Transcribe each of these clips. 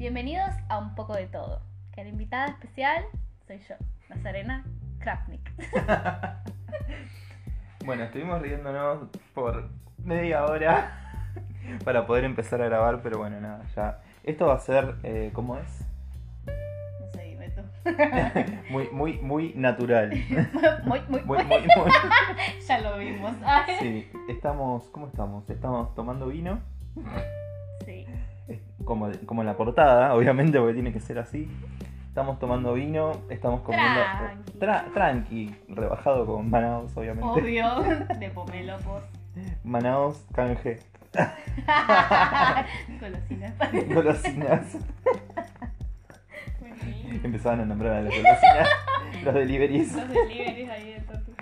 Bienvenidos a Un poco de todo. Que la invitada especial soy yo, Nazarena Krafnik. Bueno, estuvimos riéndonos por media hora para poder empezar a grabar, pero bueno, nada, ya. Esto va a ser, eh, ¿cómo es? No sé, dime tú. Muy, muy, muy natural. muy, muy, Muy, muy. Ya lo vimos. Sí, estamos, ¿cómo estamos? Estamos tomando vino, como, como en la portada, obviamente, porque tiene que ser así. Estamos tomando vino, estamos comiendo Tranqui. tra- tranqui, rebajado con Manaus, obviamente. Obvio. De pomelopos. Manaus, canje, Golosinas. golosinas. Empezaban a nombrar a las golosinas, los deliveries. Los deliveries ahí de tortu.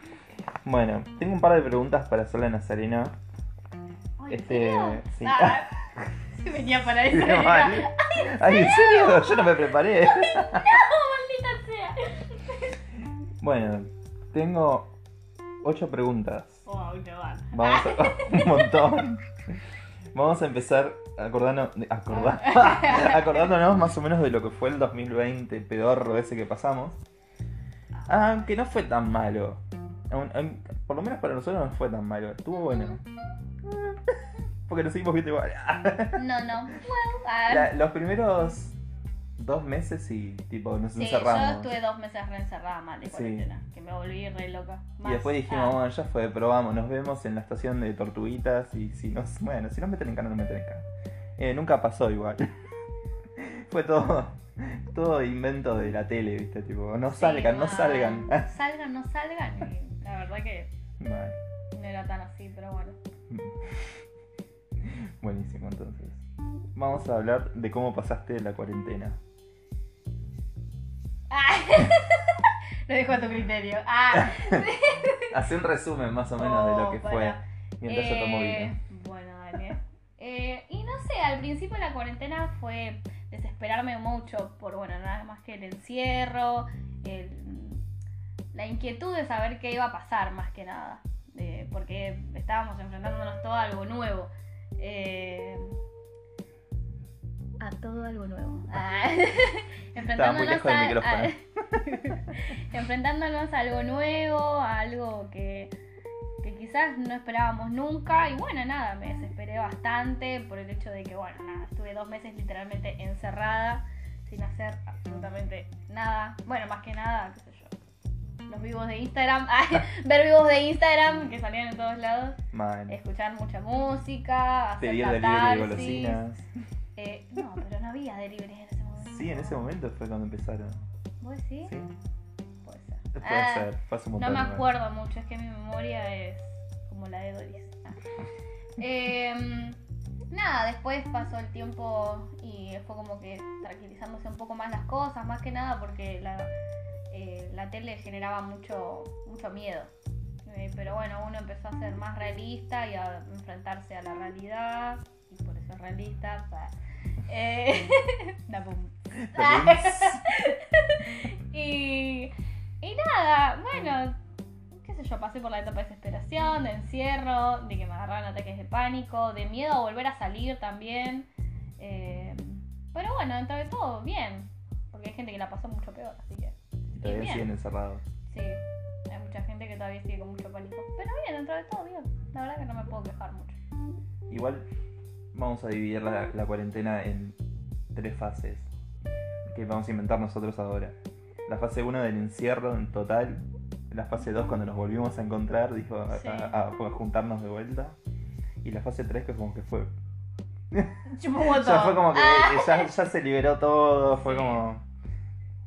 Bueno, tengo un par de preguntas para hacerle a Nazarena. Ay, ¿en Este, sí. Ah, venía para mal. Ay, ¿en serio? Yo no me preparé. Maldita sea. Bueno, tengo ocho preguntas. Wow, no van. Vamos a... un montón. Vamos a empezar acordando... acordá- acordándonos más o menos de lo que fue el 2020 pedorro ese que pasamos. Aunque no fue tan malo. Por lo menos para nosotros no fue tan malo. Estuvo bueno. Porque nos seguimos viendo igual. No, no. Well, ah, La- los primeros dos meses y tipo nos sí, encerramos. yo estuve dos meses reencerrada mal de Sí. cuarentena. Que me volví re loca. Y después dijimos, ah, bueno, ya fue, probamos, nos vemos en la estación de Tortuguitas y si nos, bueno, si nos meten en cana, nos meten en cana. Eh, nunca pasó igual. fue todo, todo invento de la tele, viste, tipo, no sí, salgan, no mal. salgan. salgan, no salgan. Y la verdad que Mal. no era tan así, pero bueno. Buenísimo, entonces. Vamos a hablar de cómo pasaste la cuarentena. Ah. Lo dejo a tu criterio. Ah. Hace un resumen más o menos de lo Oh, que fue mientras yo tomo Eh, vino. Bueno, dale. Eh, y no sé, al principio de la cuarentena fue desesperarme mucho por, bueno, nada más que el encierro, el- la inquietud de saber qué iba a pasar más que nada, eh, porque estábamos enfrentándonos todo a algo nuevo. Eh, a todo algo nuevo. Ah, a- micrófono. a- enfrentándonos a algo nuevo, a algo que, que quizás no esperábamos nunca. Y bueno, nada, me desesperé bastante por el hecho de que, bueno, nada, estuve dos meses literalmente encerrada, sin hacer absolutamente nada. Bueno, más que nada, qué sé yo. Los vivos de Instagram, ver vivos de Instagram que salían en todos lados, Mal. escuchar mucha música, hacer Pedir delivery de golosinas. Eh, no, pero no había delivery en ese momento. Sí, en ese momento fue cuando empezaron. ¿Vos decís? Sí, Puede ser. puede Ah, ser, fue hace un No me acuerdo mucho, es que mi memoria es como la de Doris. Ah. Em, nada, después pasó el tiempo y fue como que tranquilizándose un poco más las cosas, más que nada porque la, eh, la tele generaba mucho, mucho miedo. Eh, pero bueno, uno empezó a ser más realista y a enfrentarse a la realidad, y por eso es realista. eh, da y, y nada, bueno, sé yo, pasé por la etapa de desesperación, de encierro, de que me agarraban ataques de pánico, de miedo a volver a salir también. Eh, pero bueno, dentro de todo, bien. Porque hay gente que la pasó mucho peor, así que Y todavía bien. siguen encerrados. sí. Hay mucha gente que todavía sigue con mucho pánico. Pero bien, dentro de todo, bien. La verdad que no me puedo quejar mucho. Igual vamos a dividir la, la cuarentena en tres fases que vamos a inventar nosotros ahora. La fase 1 del encierro en total, la fase 2 cuando nos volvimos a encontrar, dijo, a, Sí. a- a- a juntarnos de vuelta, y la fase 3 que como que fue... Ya fue como que Ah. ya, ya se liberó todo, fue Sí. como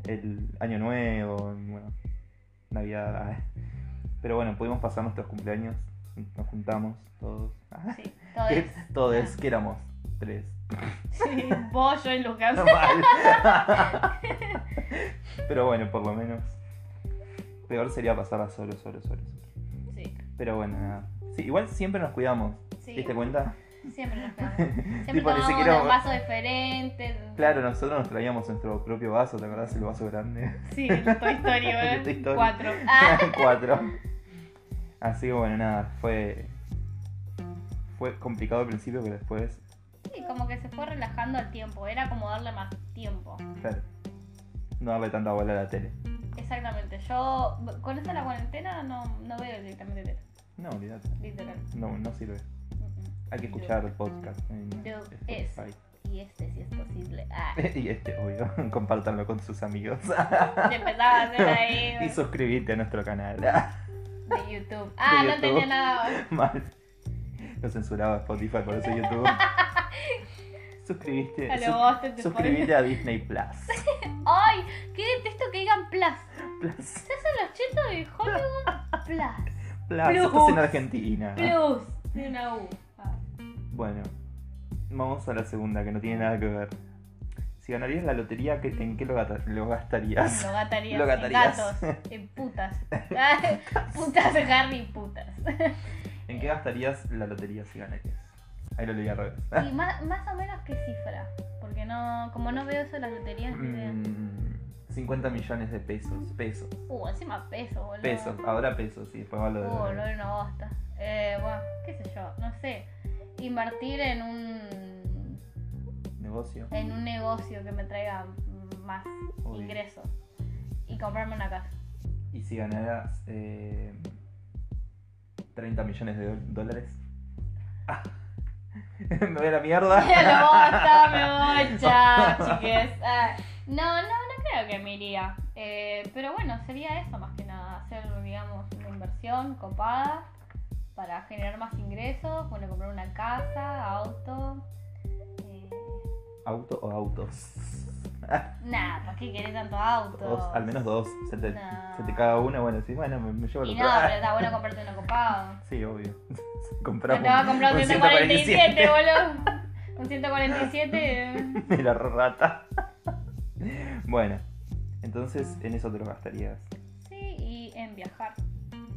el año nuevo, bueno, Navidad. ah. Pero bueno, pudimos pasar nuestros cumpleaños, nos juntamos todos. Ah. Sí, todo ¿Qué? es. Todos, que éramos tres. Sí, vos, yo y Lucas. Pero bueno, por lo menos. Peor sería pasarla solo, solo, solo. solo. Sí, Pero bueno, nada. Sí, igual siempre nos cuidamos. sí. ¿Te diste cuenta? Siempre nos quedamos. Siempre Tipo, ni tomamos siquiera- un vaso diferente. Claro, nosotros nos traíamos nuestro propio vaso, ¿te acordás? El vaso grande. Sí, el Toy Story, ¿verdad? Toy Story. Cuatro. Ah, Cuatro. Así que bueno, nada, fue. Fue complicado al principio, pero después. sí, como que se fue relajando al tiempo. Era como darle más tiempo. Claro. No darle tanta bola a la tele. Exactamente. Yo, con esto de la cuarentena, no, no veo directamente tele. No, olvídate. Literal. No, no sirve. Mm, mm. Hay que escuchar el podcast en Yo- es. Y este, si es posible. Ah, Y este, obvio, compártanlo con sus amigos. te empezaba a hacer ahí y suscribite a nuestro canal. de YouTube. Ah, De no tenía nada. Mal. Lo censuraba Spotify, por eso YouTube. Suscribiste. A lo sus- vos te- te suscribite a Disney Plus. Ay, qué detesto que digan plus. Plus. Se hacen los chetos de Hollywood. Plus. Plus. Plus. Esto es en Argentina. Plus. De una U. Ah. Bueno, vamos a la segunda, que no tiene nada que ver. Si ganarías la lotería, ¿qué- ¿en qué lo, gastarías? Lo gatarías. Lo en gatos. En putas. putas Harry, putas. ¿En qué gastarías la lotería si ganarías? Ahí lo leí al revés. Y más, más o menos qué cifra. Porque no, como no veo eso en las loterías, ni idea. Mm, 50 millones de pesos. Pesos. Uh, encima peso, boludo. Pesos. Ahora pesos, y después va lo de. Uh, no era una bosta. Eh, bueno, qué sé yo, no sé. Invertir en un Negocio. en un negocio que me traiga más Obvio. ingresos y comprarme una casa. Y si ganaras eh, 30 millones de dólares. Ah. Me voy a la mierda. Me bosta, me voy, chao, chiques. Ah, no, no creo que me iría. Eh, pero bueno, sería eso más que nada. Hacer, digamos, una inversión copada para generar más ingresos. Bueno, comprar una casa, auto. Eh, ¿Auto o autos? nada, ¿para qué querés tanto auto? Dos, al menos dos. Se te, No. se te caga una, bueno, sí, bueno, me, me llevo el Y no, pero está bueno comprarte uno copado. Sí, obvio. Te Compramos vas a comprar un un 147, boludo. Un 147. de la rata. Bueno, entonces en eso te lo gastarías. Sí, y en viajar.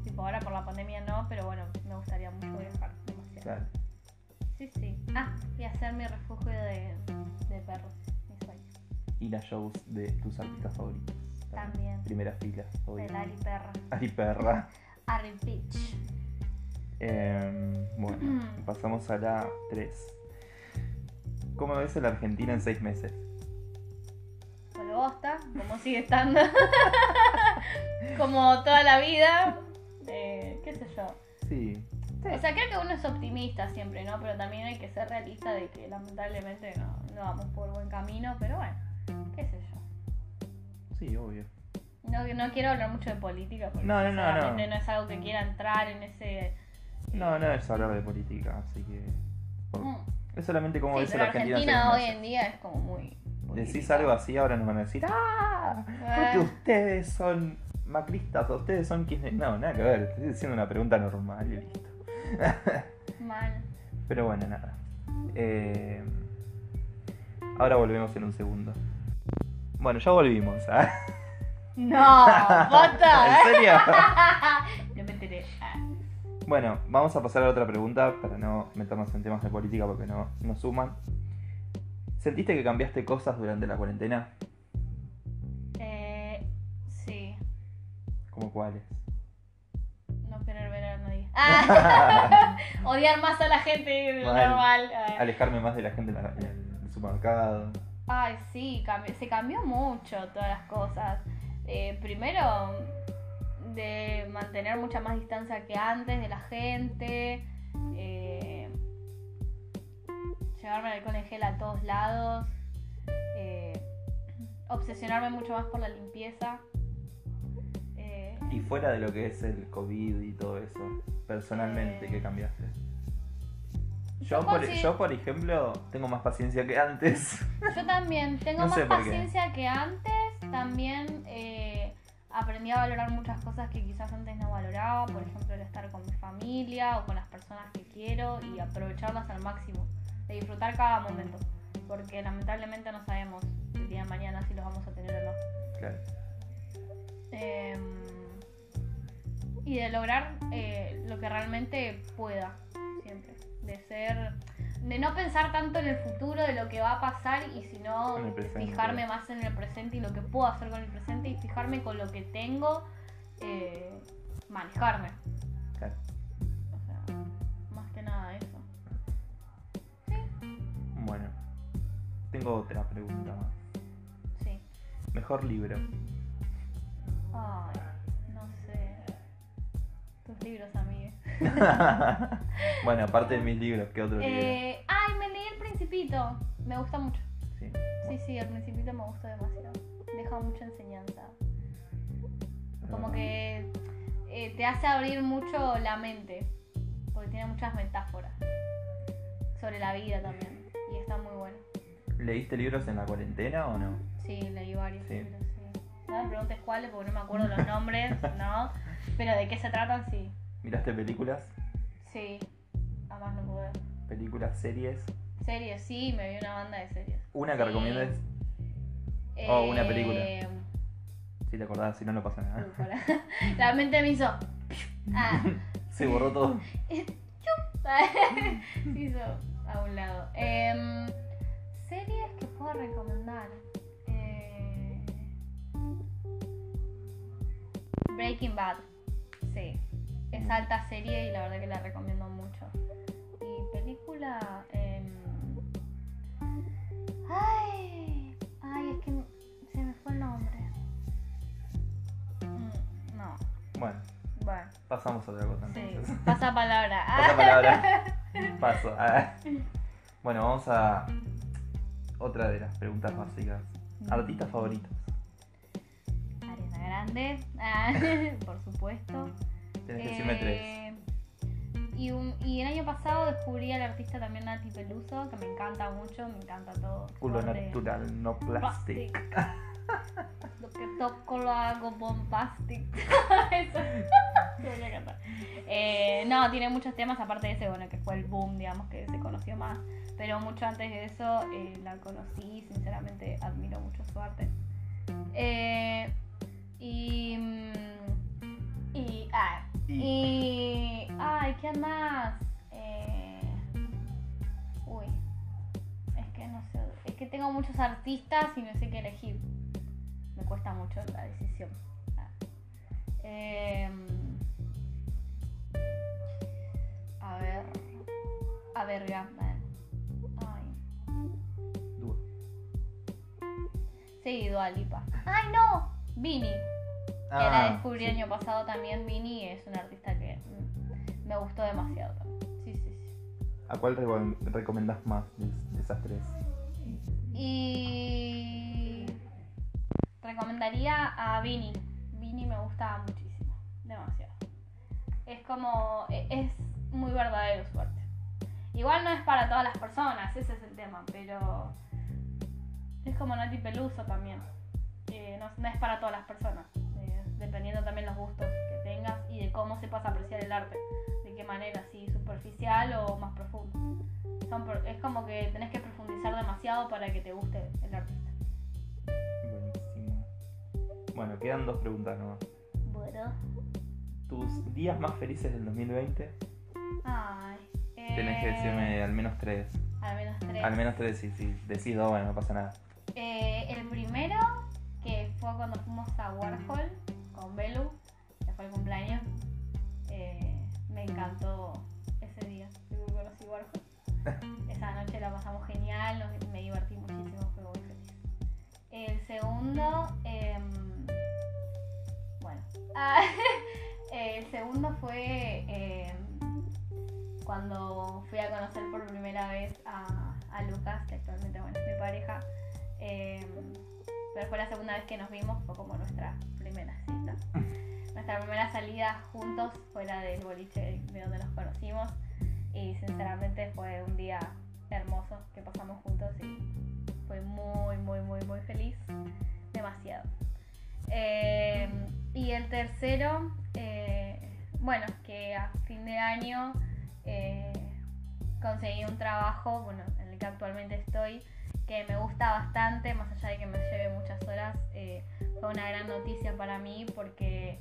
Tipo, ahora por la pandemia no, pero bueno, me gustaría mucho viajar. Demasiado. Claro. Sí, sí. Ah, y hacer mi refugio de, de perros. Mi sueño. Ir a shows de tus artistas favoritos. También. Primera fila, obvio. El Ari Perra. Ari Perra. Ari Bitch. Em, bueno, pasamos a la 3. ¿Cómo ves a la Argentina en 6 meses? Con bosta, como sigue estando. como toda la vida. Eh, qué sé yo. Sí. O sea, creo que uno es optimista siempre, ¿no? Pero también hay que ser realista de que lamentablemente no, no vamos por buen camino, pero bueno, qué sé yo. Sí, obvio. No, no quiero hablar mucho de política porque No, no, no, no. es algo que quiera entrar en ese... No, no es hablar de política, así que. por- Mm. Es solamente cómo Sí, ves a pero la Argentina, en Argentina hoy en día es como muy... Decís algo así, ahora nos van a decir, ¡ah! Porque Eh. ustedes son macristas, o ustedes son quienes. No, nada que ver, estoy haciendo una pregunta normal y listo. Mal. Pero bueno, nada. Eh, ahora volvemos en un segundo. Bueno, ya volvimos. ¿ah? No, bota. ¿En serio? no me enteré. Ah. Bueno, vamos a pasar a otra pregunta para no meternos en temas de política porque no nos suman. ¿Sentiste que cambiaste cosas durante la cuarentena? Eh, sí, ¿Como cuáles? no querer ver a nadie. Ah. Odiar más a la gente de lo Mal. normal. Alejarme más de la gente en, la- en el supermercado. Ay, sí, cambió- se cambió mucho todas las cosas. Eh, primero, de mantener mucha más distancia que antes de la gente. eh, llevarme el alcohol en gel a todos lados. eh, obsesionarme mucho más por la limpieza. eh, Y fuera de lo que es el COVID y todo eso, personalmente, Eh. ¿qué cambiaste? Yo por, yo, por ejemplo, tengo más paciencia que antes. Yo también tengo No más paciencia que antes. También eh, aprendí a valorar muchas cosas que quizás antes no valoraba. Por ejemplo, el estar con mi familia o con las personas que quiero y aprovecharlas al máximo. De disfrutar cada momento. Porque lamentablemente no sabemos el día de mañana si los vamos a tener o no. Claro. Eh, y de lograr eh, lo que realmente pueda, siempre. De ser. De no pensar tanto en el futuro, de lo que va a pasar, y sino presente. fijarme más en el presente y lo que puedo hacer con el presente, y fijarme con lo que tengo, eh, manejarme. claro. O sea, más que nada eso. Bueno, tengo otra pregunta más. Sí. Mejor libro. Ay, no sé. Tus libros, amigue. bueno, aparte de mis libros, ¿qué otro libro? Eh, ay, me leí El Principito. Me gusta mucho. Sí. Sí, sí, El Principito me gusta demasiado. Deja mucha enseñanza. Como que eh, te hace abrir mucho la mente. Porque tiene muchas metáforas. Sobre la vida también. Está muy bueno. ¿Leíste libros en la cuarentena o no? Sí, leí varios Sí. libros, sí. No me preguntes cuáles porque no me acuerdo los nombres, ¿no? Pero de qué se tratan, sí. ¿Miraste películas? Sí. Además no puedo. ¿Películas, series? Series, sí, me vi una banda de series. ¿Una que Sí. recomiendes? Oh, una película. Eh, Si te acordás, si no, no pasa nada. para. La mente me hizo. Ah. Se borró todo. Se hizo a un lado. Em, series que puedo recomendar. Eh, Breaking Bad. Sí. Es alta serie y la verdad que la recomiendo mucho. Y película. em, Ay. Ay, es que se me fue el nombre. Mm, No. Bueno, Bueno. pasamos a otra cosa Sí. Pasa palabra. Pasa palabra. Paso. Ah. Bueno, vamos a otra de las preguntas básicas. ¿Artistas favoritos? Ariana Grande, ah, por supuesto. Tienes que decirme tres. Eh, Y, un- y el año pasado descubrí al artista también Nati Peluso, que me encanta mucho, me encanta todo. Culo natural, no plastic. Plastic. Lo que toco lo hago bombastic. Eso. Eh, no, tiene muchos temas, aparte de ese, bueno, que fue el boom, digamos, que se conoció más. Pero mucho antes de eso eh, la conocí, sinceramente admiro mucho su arte. Eh, y. mm, Y. Ah, y. Ay, ¿qué más? Eh, uy. Es que no sé. Es que tengo muchos artistas y no sé qué elegir. Me cuesta mucho la decisión. Em, a ver. A ver, Gatman. Ay. Dúo. Sí, Dua Lipa. ¡Ay, no! Vini. que la Ah, descubrí sí. el año pasado también. Vini es un artista que mm, me gustó demasiado también. Sí, sí, sí. ¿A cuál reco- recomendás más de, de esas tres? Y recomendaría a Vini. Vini me gusta muchísimo, demasiado. Es como, e- es muy verdadero su arte. Igual no es para todas las personas, ese es el tema, pero es como Nati Peluso también. que no, no es para todas las personas, eh, dependiendo también los gustos que tengas y de cómo sepas apreciar el arte. De qué manera, si superficial o más profundo. Son es como que tenés que profundizar demasiado para que te guste el artista. Bueno, quedan dos preguntas nomás. Bueno. ¿Tus días más felices del 2020? Ay. Tenés que eh, decirme al menos tres. Al menos tres. Al menos tres, sí, sí. Decís dos, bueno, no pasa nada. Eh, el primero, que fue cuando fuimos a Warhol con Belu, que fue el cumpleaños. Eh, me encantó ese día. que conocí Warhol. Esa noche la pasamos genial, nos- me divertí muchísimo, fue muy feliz. El segundo, bueno, ah, el segundo fue em, cuando fui a conocer por primera vez a, a Lucas, que actualmente bueno, es mi pareja. em, pero fue la segunda vez que nos vimos, fue como nuestra primera cita. Nuestra primera salida juntos fuera del boliche de donde nos conocimos. Y sinceramente fue un día hermoso que pasamos juntos y fue muy, muy, muy, muy feliz. Demasiado. Eh, y el tercero, eh, bueno, que a fin de año eh, conseguí un trabajo, bueno, en el que actualmente estoy, que me gusta bastante, más allá de que me lleve muchas horas, eh, fue una gran noticia para mí porque,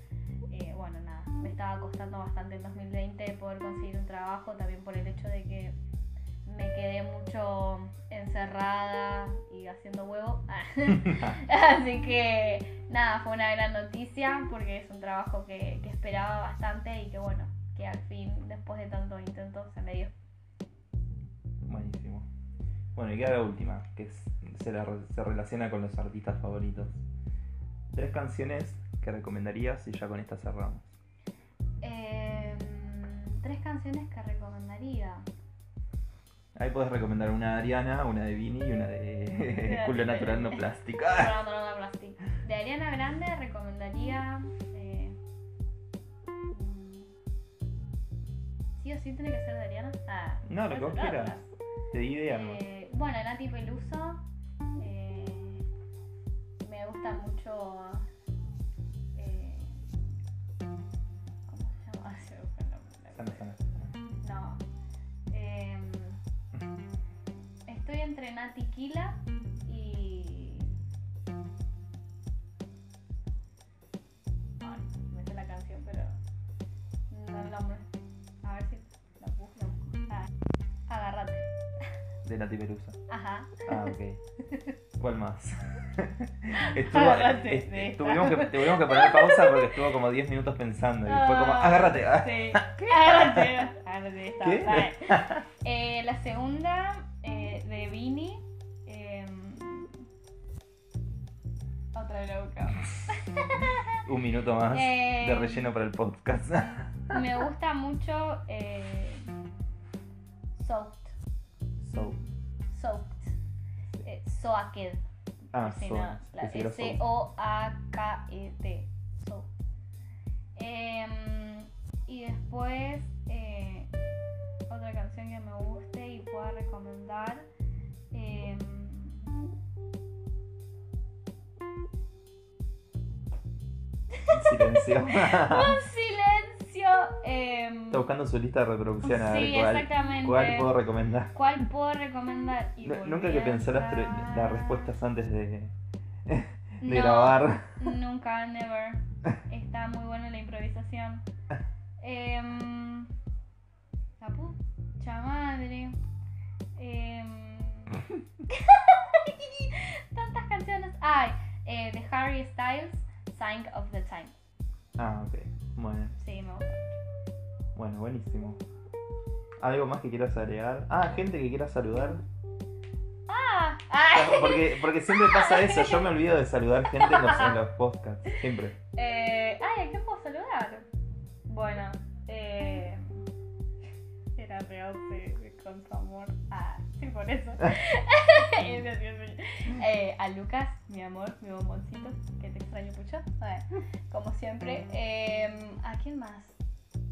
bueno, nada, me estaba costando bastante en 2020 poder conseguir un trabajo, también por el hecho de que me quedé mucho encerrada y haciendo huevo. Así que nada, fue una gran noticia porque es un trabajo que, que esperaba bastante y que bueno, que al fin, después de tanto intento, se me dio. Buenísimo. Bueno, y queda la última, que es- se, la se relaciona con los artistas favoritos. Tres canciones que recomendarías y ya con esta cerramos. Em, tres canciones que recomendaría. Ahí puedes recomendar una de Ariana, una de Vini y una de Culo Natural No Plástico. De Ariana Grande recomendaría. eh, mm, ¿Sí o sí tiene que ser de Ariana? Ah, No, lo que vos quieras. Te di idea, ¿no? Eh, bueno, Nati Peluso. eh, me gusta mucho. eh, ¿Cómo se llama? Se me el nombre. No. Em, estoy entre Nati Kila De Nati Pelusa. Ajá. Ah, ok. ¿Cuál más? Estuvo, Agárrate es- de esta. tuvimos, que, tuvimos que poner pausa porque estuvo como 10 minutos pensando y fue como, Ah, agárrate. Sí. Agárrate. Agárrate esta. ¿Qué? Vale. Eh, la segunda eh, de Vini. em, otra de la boca. Un minuto más Eh. de relleno para el podcast. Me gusta mucho eh, Soaked. so, Soaked. Eh, Soaked. ah, Sí, so. Soaked. Em, y después, eh, otra canción que me guste y pueda recomendar. em, Silencio. Está buscando su lista de reproducción a ver sí, cuál, exactamente. cuál puedo recomendar. ¿Cuál puedo recomendar? Y volví Nunca que a pensar las, respuestas antes de, de No, grabar. Nunca, never. Está muy buena la improvisación. Em, la pucha madre. Em, tantas canciones. Ay, eh, de Harry Styles, Sign of the Times. Ah, ok. Bueno, Sí, me gusta. Bueno, buenísimo. ¿Algo más que quieras agregar? Ah, gente que quiera saludar. Ah, ay. Porque, porque siempre pasa eso, yo me olvido de saludar gente en los, en los podcasts, siempre. Eh, ay, ¿a quién puedo saludar? Bueno, eh, era Reose con su amor. Ah, sí, por eso. Eh, a Lucas, mi amor, mi bomboncito, que te extraño mucho. Bueno, como siempre. Eh, ¿A quién más?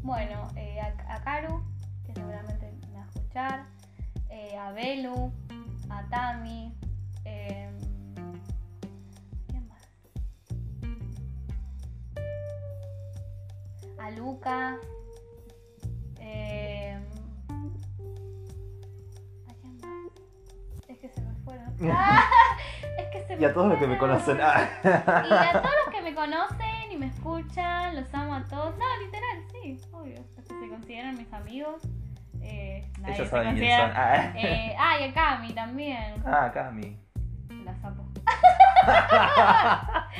Bueno, eh, a, a Karu, que seguramente me va a escuchar. Eh, a Belu, a Tami. Eh, ¿Quién más? a Luca. Eh, ¿A quién más? Es que se me fueron. ¡Ah! Es que se me Y a todos los que me conocen. Ah. Y a todos los que me conocen y me escuchan, los amo a todos. No, literal, obvio. Los que se consideran mis amigos. Eh, nadie Ellos se saben quién considera- son. Ah, Eh, ah, y a Cami también. ah Cami. La sapo.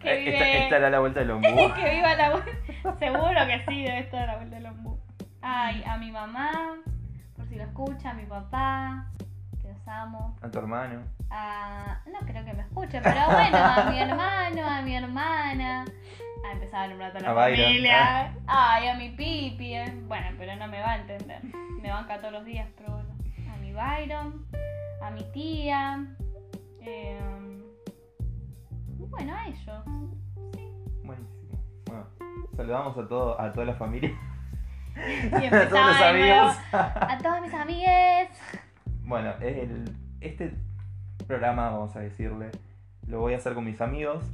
Que Esta, vive- esta era la vuelta del ombú. que viva la vuelta. Seguro que sí, debe estar la vuelta del ombú. Ay, a mi mamá, por si lo escucha, a mi papá, que los amo. A tu hermano. A... No creo que me escuche, pero bueno, a mi hermano, a mi hermana. A empezar a nombrar a toda la A familia. Ay, a mi pipi. eh. Bueno, pero no me va a entender. Me banca todos los días, pero bueno. A mi Byron, a mi tía. eh, y bueno, a ellos. Sí. Buenísimo. Bueno, saludamos a, todo, a toda la familia. Y a todos los amigos. A todos mis amigues. Bueno, el- este programa, vamos a decirle, lo voy a hacer con mis amigos.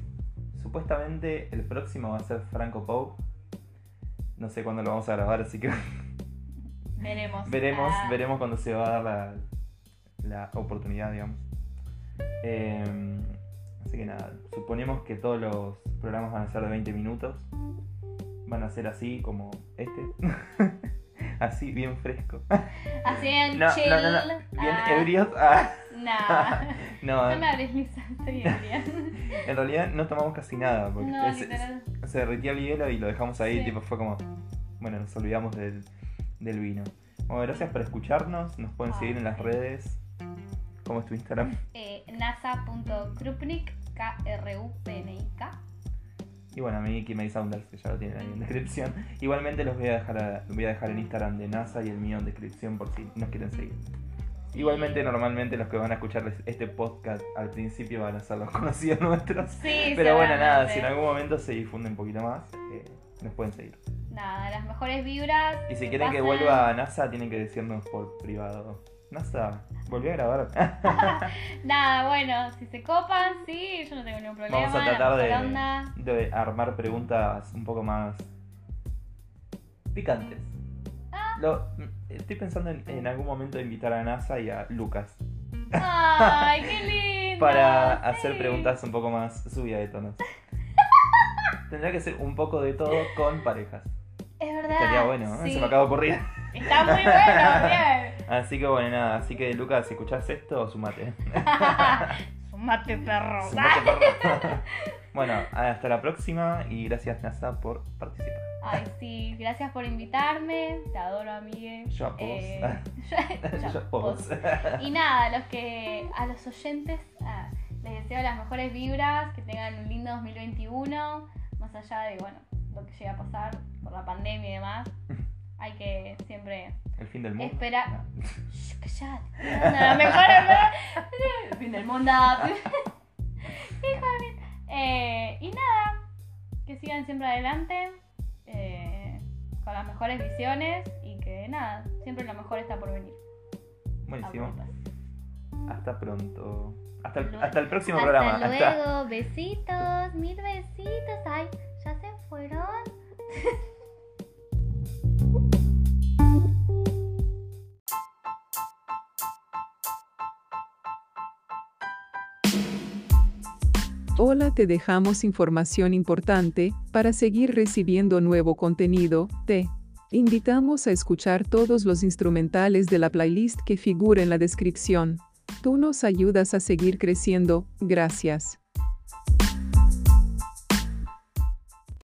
Supuestamente el próximo va a ser Franco Pau. No sé cuándo lo vamos a grabar, así que Veremos. veremos, Ah, veremos cuándo se va a dar la, la oportunidad, digamos. Eh, así que nada, suponemos que todos los programas van a ser de 20 minutos. Van a ser así como este. así, bien fresco. Así en No, chill. no, no, no. Bien Ah, ebrios. Ah, Nah. no, No me hables. Estoy ebria. En realidad no tomamos casi nada. Porque No, es- literal. se derretía el hielo y lo dejamos ahí. Sí. Tipo, fue como. Bueno, nos olvidamos del, del vino. Bueno, gracias por escucharnos. Nos pueden Ah, seguir en las redes. ¿Cómo es tu Instagram? Eh, nasa.krupnik, K-R-U-P-N-I-K. Y bueno, a mí Kimei Sounders, que ya lo tienen ahí en descripción. Igualmente los voy a dejar a- voy a dejar el Instagram de NASA y el mío en descripción por si nos quieren seguir. Igualmente, normalmente los que van a escuchar este podcast al principio van a ser los conocidos nuestros. Sí, Pero bueno, nada, si en algún momento se difunde un poquito más, eh, nos pueden seguir. Nada, las mejores vibras. Y si quieren que vuelva a NASA, tienen que decirnos por privado. NASA, volví a grabar. Nada, bueno, si se copan, sí, yo no tengo ningún problema. Vamos a tratar mejor de, onda. de armar preguntas un poco más picantes. Lo- estoy pensando en, en algún momento invitar a NASA y a Lucas Ay, qué lindo. para sí. hacer preguntas un poco más subidas de tonos. Tendría que ser un poco de todo con parejas. Es verdad. Estaría bueno. Se me acaba de ocurrir. Está muy bueno, bien. Así que bueno, nada. Así que Lucas, si escuchás esto, sumate. Sumate, perro. Sumate, perro. bueno, hasta la próxima y gracias NASA por participar. Ay, sí, gracias por invitarme. Te adoro, amigue. Yo a vos. Eh, Yo yo a vos. Y nada, a los que a los oyentes ah, les deseo las mejores vibras, que tengan un lindo 2021, más allá de bueno, lo que llega a pasar por la pandemia y demás. Hay que siempre El fin del mundo. Espera. No. Callate. Mejor el fin del mundo. Hijo de mil. Eh, y nada, que sigan siempre adelante eh, con las mejores visiones y que nada, siempre lo mejor está por venir. Buenísimo. Hasta pronto. Hasta el, hasta el próximo Hasta programa. Hasta- luego, besitos, mil besitos. Ay, ya se fueron. Hola, te dejamos información importante para seguir recibiendo nuevo contenido. Te invitamos a escuchar todos los instrumentales de la playlist que figura en la descripción. Tú nos ayudas a seguir creciendo. Gracias.